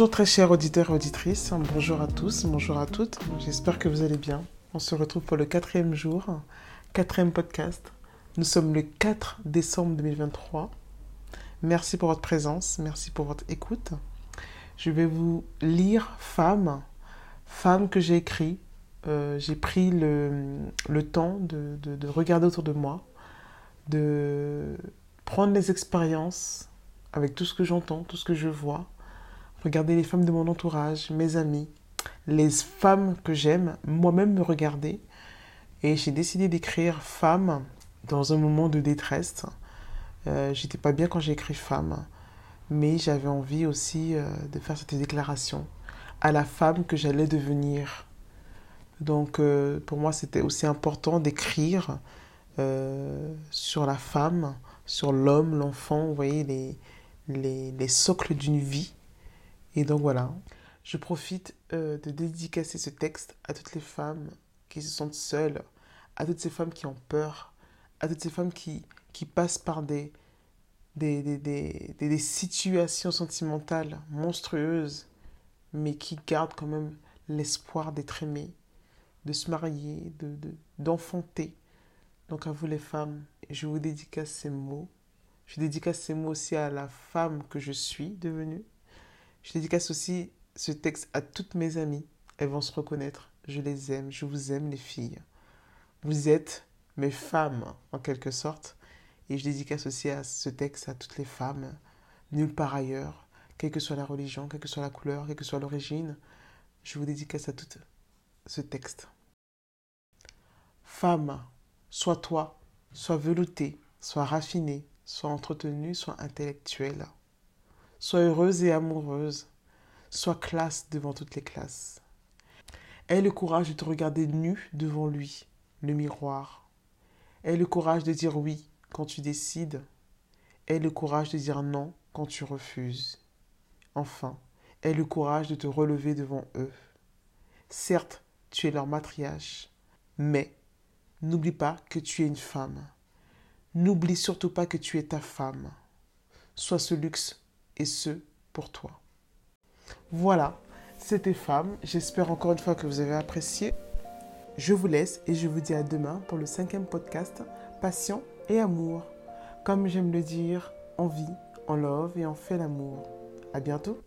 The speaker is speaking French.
Bonjour très chers auditeurs et auditrices, bonjour à tous, bonjour à toutes, j'espère que vous allez bien. On se retrouve pour le quatrième jour, quatrième podcast. Nous sommes le 4 décembre 2023. Merci pour votre présence, merci pour votre écoute. Je vais vous lire Femme, Femme que j'ai écrit. Euh, j'ai pris le, le temps de, de, de regarder autour de moi, de prendre les expériences avec tout ce que j'entends, tout ce que je vois, regarder les femmes de mon entourage, mes amis, les femmes que j'aime, moi-même me regarder. Et j'ai décidé d'écrire femme dans un moment de détresse. Euh, J'étais pas bien quand j'ai écrit femme, mais j'avais envie aussi euh, de faire cette déclaration à la femme que j'allais devenir. Donc euh, pour moi, c'était aussi important d'écrire sur la femme, sur l'homme, l'enfant, vous voyez, les, les socles d'une vie. Et donc voilà, je profite euh, de dédicacer ce texte à toutes les femmes qui se sentent seules, à toutes ces femmes qui ont peur, à toutes ces femmes qui, qui passent par des, des, des, des, des situations sentimentales monstrueuses, mais qui gardent quand même l'espoir d'être aimées, de se marier, de, de, d'enfanter. Donc à vous les femmes, je vous dédicace ces mots. Je dédicace ces mots aussi à la femme que je suis devenue. Je dédicace aussi ce texte à toutes mes amies. Elles vont se reconnaître. Je les aime, je vous aime les filles. Vous êtes mes femmes en quelque sorte. Et je dédicace aussi à ce texte à toutes les femmes, nulle part ailleurs, quelle que soit la religion, quelle que soit la couleur, quelle que soit l'origine. Je vous dédicace à tout ce texte. Femme, sois toi, sois veloutée, sois raffinée, sois entretenue, sois intellectuelle. Sois heureuse et amoureuse. Sois classe devant toutes les classes. Aie le courage de te regarder nu devant lui, le miroir. Aie le courage de dire oui quand tu décides. Aie le courage de dire non quand tu refuses. Enfin, aie le courage de te relever devant eux. Certes, tu es leur matriarche, mais n'oublie pas que tu es une femme. N'oublie surtout pas que tu es ta femme. Sois ce luxe et ce pour toi. Voilà, c'était Femme. J'espère encore une fois que vous avez apprécié. Je vous laisse et je vous dis à demain pour le cinquième podcast Passion et Amour. Comme j'aime le dire, on vit, on love et on fait l'amour. À bientôt.